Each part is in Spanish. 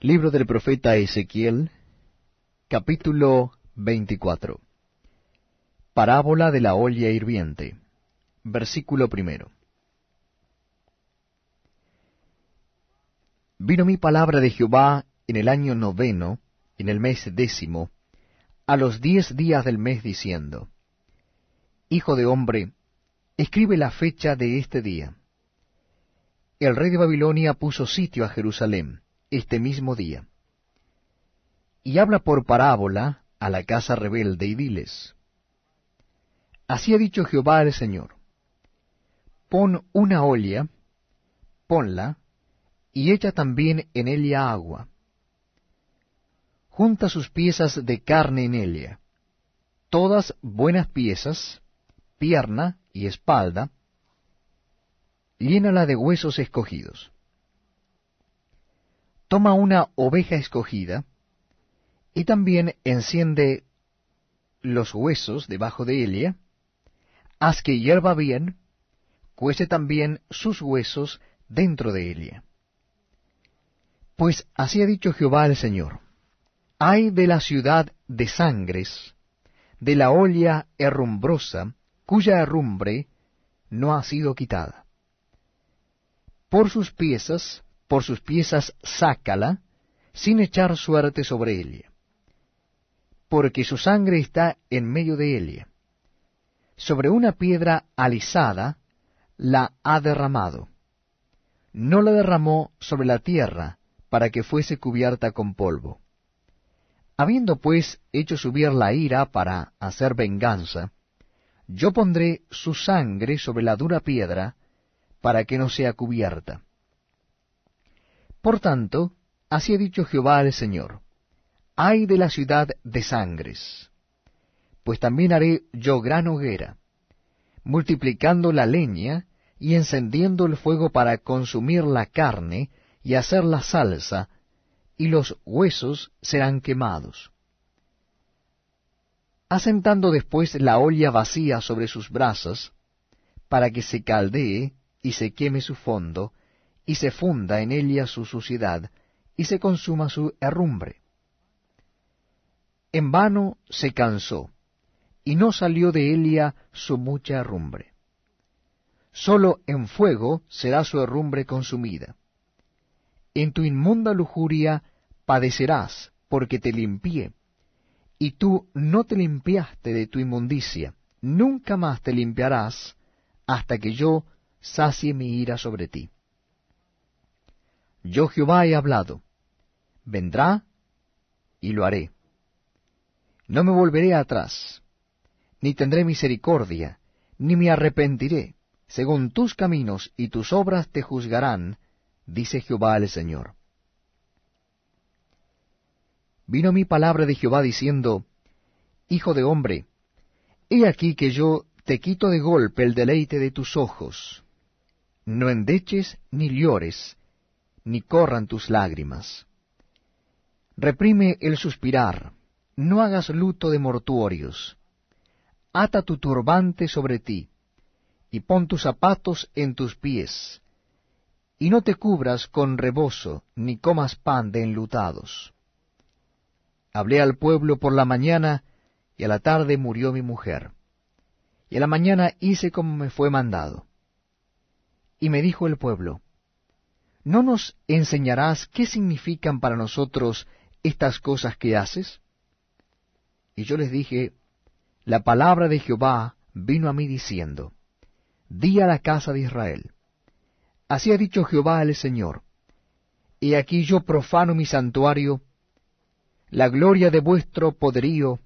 Libro del profeta Ezequiel, capítulo 24. Parábola de la olla hirviente. Versículo primero. Vino mi palabra de Jehová en el año noveno, en el mes décimo, a los diez días del mes, diciendo, Hijo de hombre, escribe la fecha de este día. El rey de Babilonia puso sitio a Jerusalén este mismo día. Y habla por parábola a la casa rebelde y diles, Así ha dicho Jehová el Señor, pon una olla, ponla, y echa también en ella agua. Junta sus piezas de carne en ella, todas buenas piezas, pierna y espalda, llénala de huesos escogidos toma una oveja escogida, y también enciende los huesos debajo de ella, haz que hierva bien, cuece también sus huesos dentro de ella. Pues así ha dicho Jehová el Señor, hay de la ciudad de sangres, de la olla herrumbrosa, cuya herrumbre no ha sido quitada. Por sus piezas por sus piezas sácala, sin echar suerte sobre ella, porque su sangre está en medio de ella. Sobre una piedra alisada la ha derramado. No la derramó sobre la tierra, para que fuese cubierta con polvo. Habiendo pues hecho subir la ira para hacer venganza, yo pondré su sangre sobre la dura piedra, para que no sea cubierta por tanto, así ha dicho Jehová el Señor, ay de la ciudad de sangres, pues también haré yo gran hoguera, multiplicando la leña y encendiendo el fuego para consumir la carne y hacer la salsa, y los huesos serán quemados. Asentando después la olla vacía sobre sus brasas, para que se caldee y se queme su fondo, y se funda en ella su suciedad, y se consuma su herrumbre. En vano se cansó, y no salió de ella su mucha herrumbre. Sólo en fuego será su herrumbre consumida. En tu inmunda lujuria padecerás, porque te limpié, y tú no te limpiaste de tu inmundicia, nunca más te limpiarás, hasta que yo sacie mi ira sobre ti. Yo Jehová he hablado. Vendrá y lo haré. No me volveré atrás, ni tendré misericordia, ni me arrepentiré. Según tus caminos y tus obras te juzgarán, dice Jehová el Señor. Vino mi palabra de Jehová diciendo, Hijo de hombre, he aquí que yo te quito de golpe el deleite de tus ojos. No endeches ni llores, ni corran tus lágrimas. Reprime el suspirar, no hagas luto de mortuorios. Ata tu turbante sobre ti, y pon tus zapatos en tus pies, y no te cubras con rebozo, ni comas pan de enlutados. Hablé al pueblo por la mañana, y a la tarde murió mi mujer. Y a la mañana hice como me fue mandado. Y me dijo el pueblo, ¿no nos enseñarás qué significan para nosotros estas cosas que haces? Y yo les dije, la palabra de Jehová vino a mí diciendo, di a la casa de Israel, así ha dicho Jehová el Señor, he aquí yo profano mi santuario, la gloria de vuestro poderío,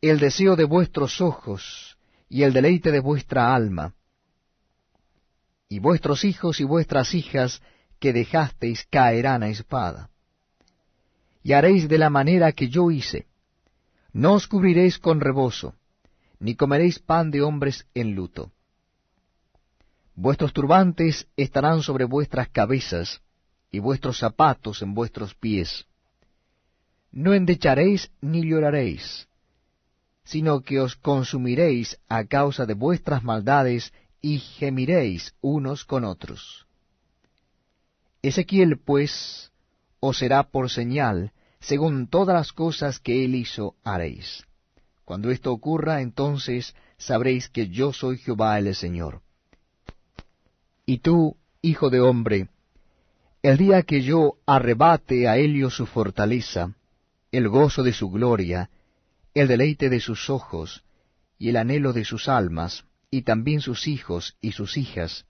el deseo de vuestros ojos, y el deleite de vuestra alma, y vuestros hijos y vuestras hijas que dejasteis caerán a espada. Y haréis de la manera que yo hice. No os cubriréis con rebozo, ni comeréis pan de hombres en luto. Vuestros turbantes estarán sobre vuestras cabezas, y vuestros zapatos en vuestros pies. No endecharéis ni lloraréis, sino que os consumiréis a causa de vuestras maldades y gemiréis unos con otros. Ezequiel, pues, os será por señal, según todas las cosas que él hizo haréis. Cuando esto ocurra, entonces sabréis que yo soy Jehová el Señor. Y tú, hijo de hombre, el día que yo arrebate a Helio su fortaleza, el gozo de su gloria, el deleite de sus ojos, y el anhelo de sus almas, y también sus hijos y sus hijas,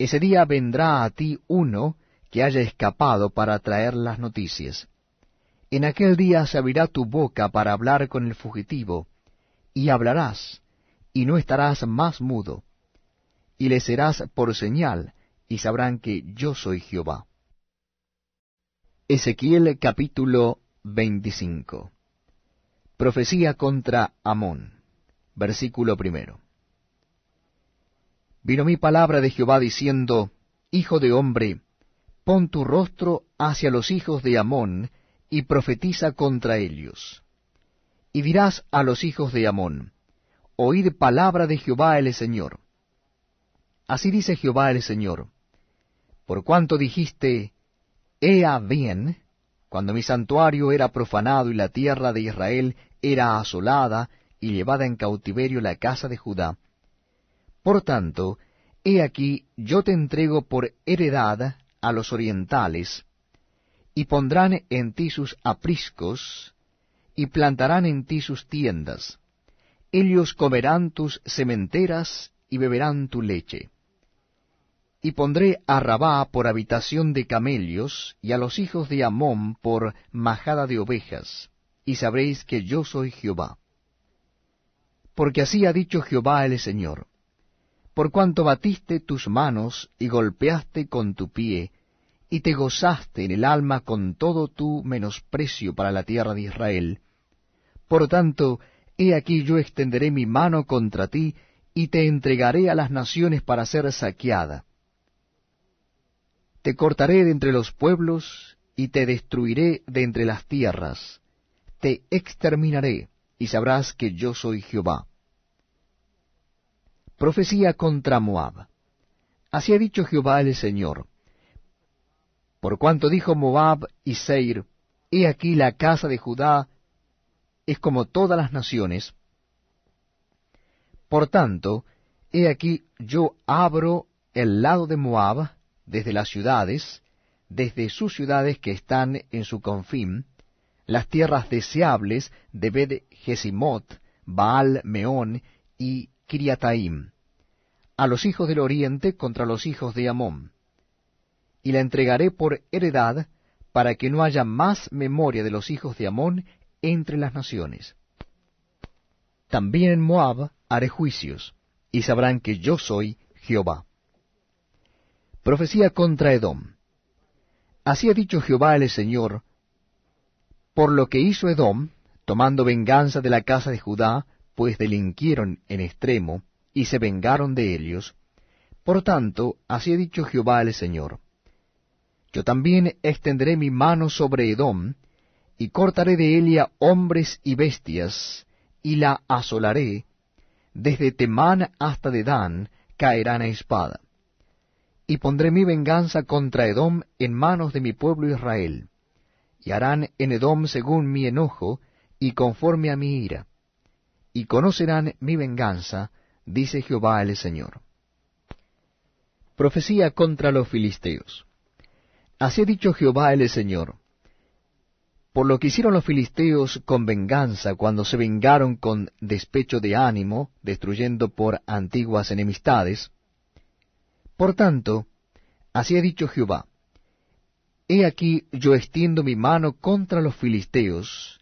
ese día vendrá a ti uno que haya escapado para traer las noticias. En aquel día se abrirá tu boca para hablar con el fugitivo, y hablarás, y no estarás más mudo, y le serás por señal, y sabrán que yo soy Jehová. Ezequiel capítulo 25 Profecía contra Amón Versículo primero Vino mi palabra de Jehová diciendo, Hijo de hombre, pon tu rostro hacia los hijos de Amón, y profetiza contra ellos. Y dirás a los hijos de Amón, Oíd palabra de Jehová el Señor. Así dice Jehová el Señor, por cuanto dijiste, Ea bien, cuando mi santuario era profanado y la tierra de Israel era asolada y llevada en cautiverio la casa de Judá. Por tanto, he aquí yo te entrego por heredad a los orientales, y pondrán en ti sus apriscos, y plantarán en ti sus tiendas. Ellos comerán tus sementeras y beberán tu leche. Y pondré a Rabá por habitación de camellos, y a los hijos de Amón por majada de ovejas, y sabréis que yo soy Jehová. Porque así ha dicho Jehová el Señor, por cuanto batiste tus manos y golpeaste con tu pie, y te gozaste en el alma con todo tu menosprecio para la tierra de Israel. Por tanto, he aquí yo extenderé mi mano contra ti, y te entregaré a las naciones para ser saqueada. Te cortaré de entre los pueblos, y te destruiré de entre las tierras. Te exterminaré, y sabrás que yo soy Jehová. Profecía contra Moab. Así ha dicho Jehová el Señor. Por cuanto dijo Moab y Seir, he aquí la casa de Judá es como todas las naciones. Por tanto, he aquí yo abro el lado de Moab desde las ciudades, desde sus ciudades que están en su confín, las tierras deseables de Bed Jesimot, Baal Meón y A los hijos del oriente contra los hijos de Amón y la entregaré por heredad, para que no haya más memoria de los hijos de Amón entre las naciones. También en Moab haré juicios, y sabrán que yo soy Jehová. Profecía contra Edom. Así ha dicho Jehová el Señor, por lo que hizo Edom, tomando venganza de la casa de Judá, pues delinquieron en extremo, y se vengaron de ellos. Por tanto, así ha dicho Jehová el Señor, yo también extenderé mi mano sobre Edom, y cortaré de Elia hombres y bestias, y la asolaré, desde Temán hasta Dedán caerán a espada. Y pondré mi venganza contra Edom en manos de mi pueblo Israel, y harán en Edom según mi enojo, y conforme a mi ira. Y conocerán mi venganza, dice Jehová el Señor. Profecía contra los filisteos. Así ha dicho Jehová el Señor. Por lo que hicieron los filisteos con venganza cuando se vengaron con despecho de ánimo, destruyendo por antiguas enemistades. Por tanto, así ha dicho Jehová, He aquí yo extiendo mi mano contra los filisteos,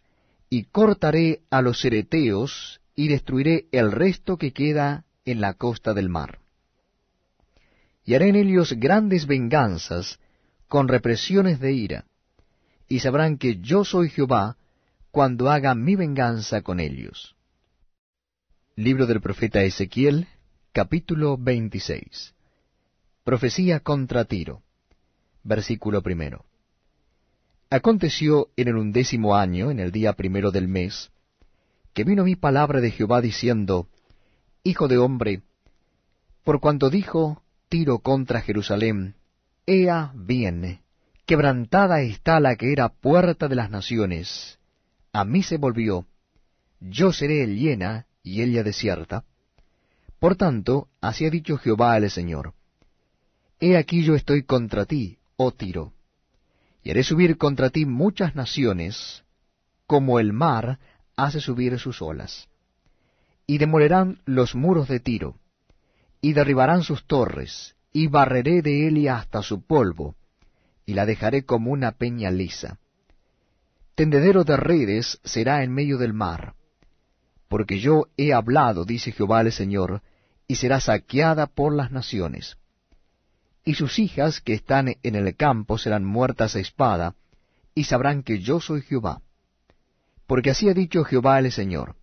y cortaré a los cereteos, y destruiré el resto que queda en la costa del mar. Y haré en ellos grandes venganzas, con represiones de ira, y sabrán que yo soy Jehová cuando haga mi venganza con ellos. Libro del profeta Ezequiel, capítulo 26. Profecía contra Tiro. Versículo primero. Aconteció en el undécimo año, en el día primero del mes, que vino mi palabra de Jehová diciendo, Hijo de hombre, por cuanto dijo Tiro contra Jerusalén, Ea bien, Quebrantada está la que era puerta de las naciones. A mí se volvió. Yo seré llena y ella desierta. Por tanto, así ha dicho Jehová el Señor. He aquí yo estoy contra ti, oh Tiro, y haré subir contra ti muchas naciones, como el mar hace subir sus olas. Y demolerán los muros de Tiro, y derribarán sus torres, y barreré de Elia hasta su polvo, y la dejaré como una peña lisa. Tendedero de redes será en medio del mar, porque yo he hablado, dice Jehová el Señor, y será saqueada por las naciones. Y sus hijas que están en el campo serán muertas a espada, y sabrán que yo soy Jehová. Porque así ha dicho Jehová el Señor.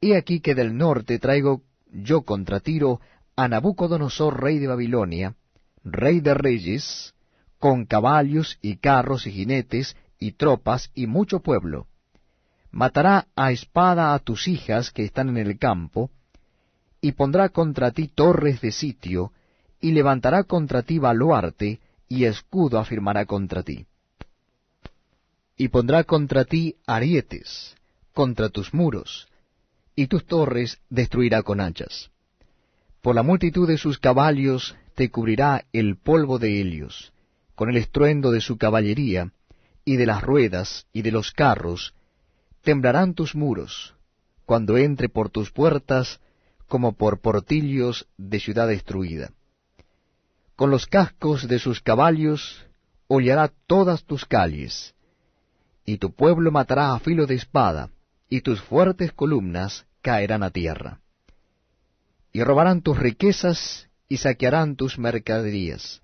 He aquí que del norte traigo yo contra Tiro a Nabucodonosor, rey de Babilonia, rey de reyes, con caballos y carros y jinetes y tropas y mucho pueblo. Matará a espada a tus hijas que están en el campo, y pondrá contra ti torres de sitio, y levantará contra ti baluarte, y escudo afirmará contra ti. Y pondrá contra ti arietes, contra tus muros, y tus torres destruirá con hachas. Por la multitud de sus caballos te cubrirá el polvo de Helios, con el estruendo de su caballería, y de las ruedas, y de los carros, temblarán tus muros, cuando entre por tus puertas, como por portillos de ciudad destruida. Con los cascos de sus caballos hollará todas tus calles, y tu pueblo matará a filo de espada, y tus fuertes columnas caerán a tierra y robarán tus riquezas y saquearán tus mercaderías.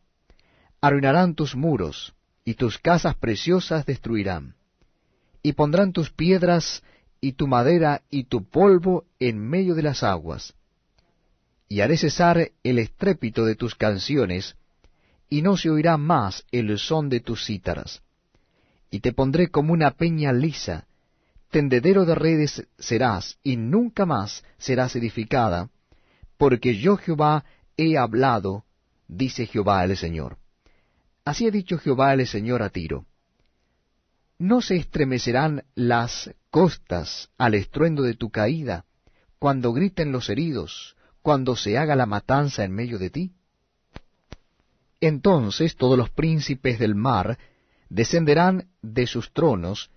Arruinarán tus muros, y tus casas preciosas destruirán. Y pondrán tus piedras y tu madera y tu polvo en medio de las aguas. Y haré cesar el estrépito de tus canciones, y no se oirá más el son de tus cítaras. Y te pondré como una peña lisa, tendedero de redes serás, y nunca más serás edificada, porque yo Jehová he hablado, dice Jehová el Señor. Así ha dicho Jehová el Señor a Tiro. ¿No se estremecerán las costas al estruendo de tu caída, cuando griten los heridos, cuando se haga la matanza en medio de ti? Entonces todos los príncipes del mar descenderán de sus tronos,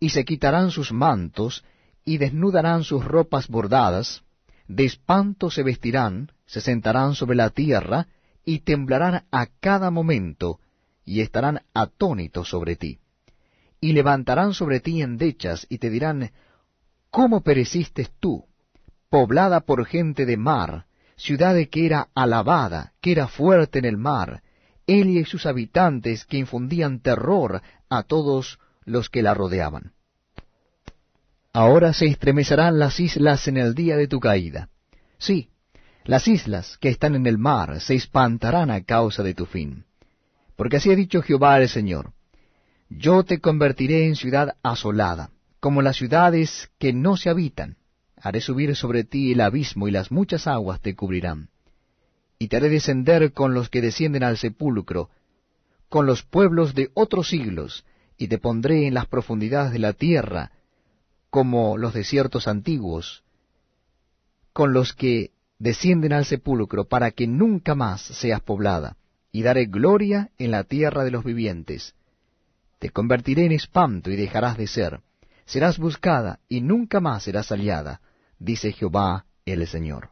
y se quitarán sus mantos, y desnudarán sus ropas bordadas, de espanto se vestirán, se sentarán sobre la tierra, y temblarán a cada momento, y estarán atónitos sobre ti. Y levantarán sobre ti endechas, y te dirán, ¿Cómo pereciste tú, poblada por gente de mar, ciudad que era alabada, que era fuerte en el mar, Elia y sus habitantes que infundían terror a todos los que la rodeaban? Ahora se estremecerán las islas en el día de tu caída. Sí, las islas que están en el mar se espantarán a causa de tu fin. Porque así ha dicho Jehová el Señor, yo te convertiré en ciudad asolada, como las ciudades que no se habitan. Haré subir sobre ti el abismo y las muchas aguas te cubrirán. Y te haré descender con los que descienden al sepulcro, con los pueblos de otros siglos, y te pondré en las profundidades de la tierra, como los desiertos antiguos, con los que descienden al sepulcro, para que nunca más seas poblada, y daré gloria en la tierra de los vivientes. Te convertiré en espanto y dejarás de ser. Serás buscada y nunca más serás hallada, dice Jehová el Señor.